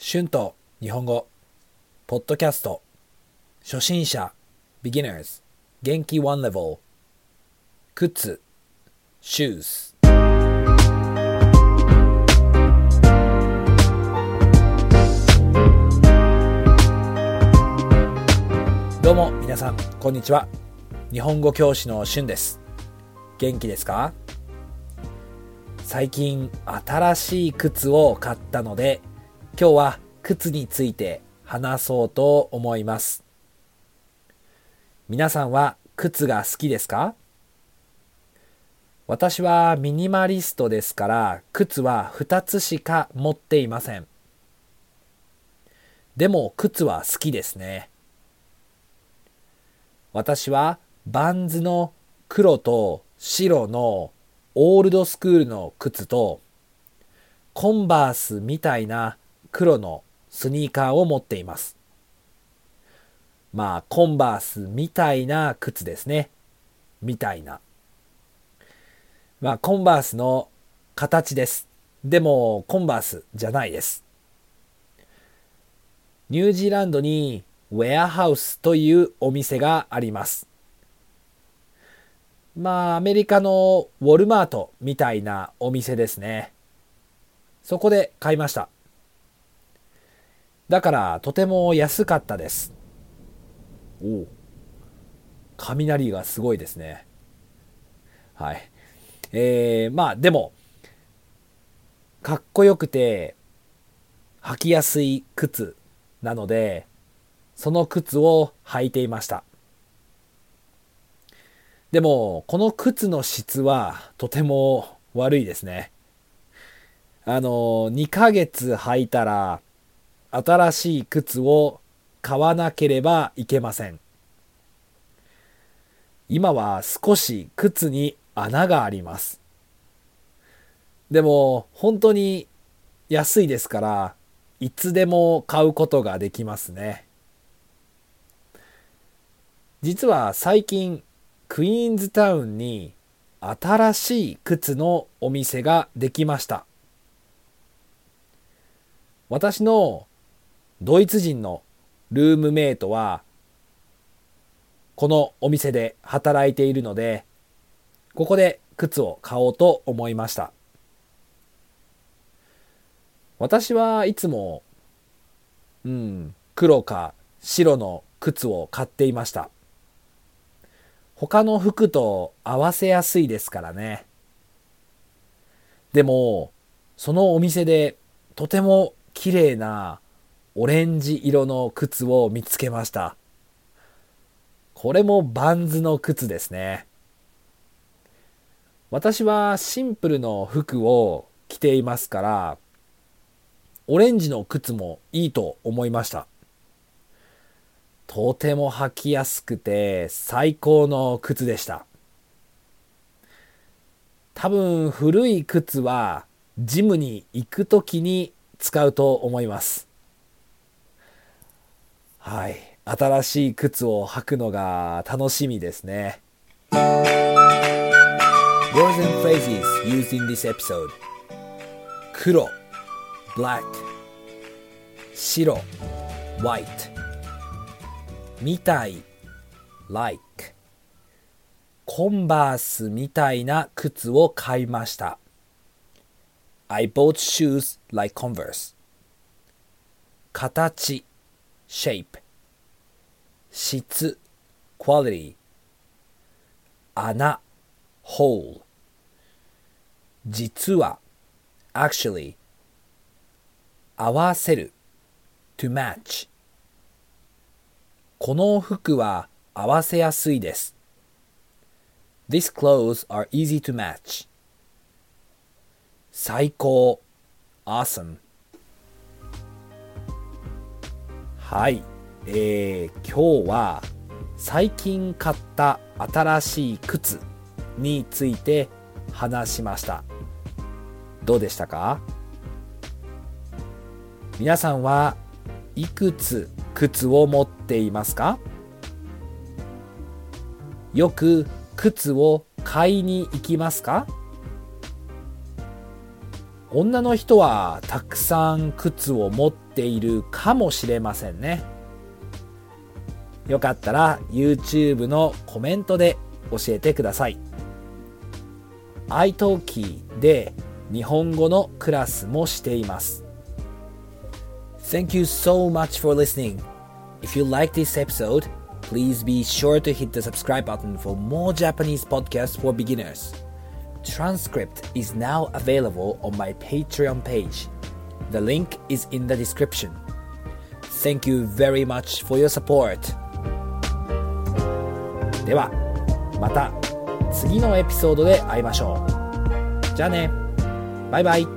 春と日本語ポッドキャスト。初心者 beginners 元気 one level 靴 shoes どうも皆さんこんにちは。日本語教師の春です。元気ですか？最近新しい靴を買ったので今日は靴について話そうと思います。皆さんは靴が好きですか？私はミニマリストですから靴は2つしか持っていません。でも靴は好きですね。私はバンズの黒と白のオールドスクールの靴とコンバースみたいな黒のスニーカーを持っています。まあコンバースみたいな靴ですね。みたいな。まあコンバースの形です。でもコンバースじゃないです。ニュージーランドにウェアハウスというお店があります。まあ、アメリカのウォルマートみたいなお店ですね。そこで買いました。だからとても安かったです。おお。雷がすごいですね。はい。えー、まあでも、かっこよくて履きやすい靴なので、その靴を履いていました。でも、この靴の質はとても悪いですね。あの、2ヶ月履いたら、新しい靴を買わなければいけません。今は少し靴に穴があります。でも、本当に安いですから、いつでも買うことができますね。実は最近クイーンズタウンに新しい靴のお店ができました私のドイツ人のルームメイトはこのお店で働いているのでここで靴を買おうと思いました私はいつもうん黒か白の靴を買っていました他の服と合わせやすいですからね。でも、そのお店でとても綺麗なオレンジ色の靴を見つけました。これもバンズの靴ですね。私はシンプルの服を着ていますから、オレンジの靴もいいと思いました。とても履きやすくて最高の靴でした。多分古い靴はジムに行く時に使うと思います。はい。新しい靴を履くのが楽しみですね。Words and phrases used in this episode 黒 black 白 white みたい like コンバースみたいな靴を買いました I bought shoes like Converse 形 shape 質 quality 穴 hole 実は actually 合わせる to match この服は合わせやすいです。These clothes are easy to match. 最高 awesome はい、えー、今日は最近買った新しい靴について話しました。どうでしたか？皆さんはいくつ靴を持っていますか？よく靴を買いに行きますか？女の人はたくさん靴を持っているかもしれませんね。よかったら YouTube のコメントで教えてください。iTalki で日本語のクラスもしています。Thank you so much for listening. If you like this episode, please be sure to hit the subscribe button for more Japanese podcasts for beginners. Transcript is now available on my Patreon page. The link is in the description. Thank you very much for your support. では、また次のエピソードで会いましょう。じゃあね。バイバイ。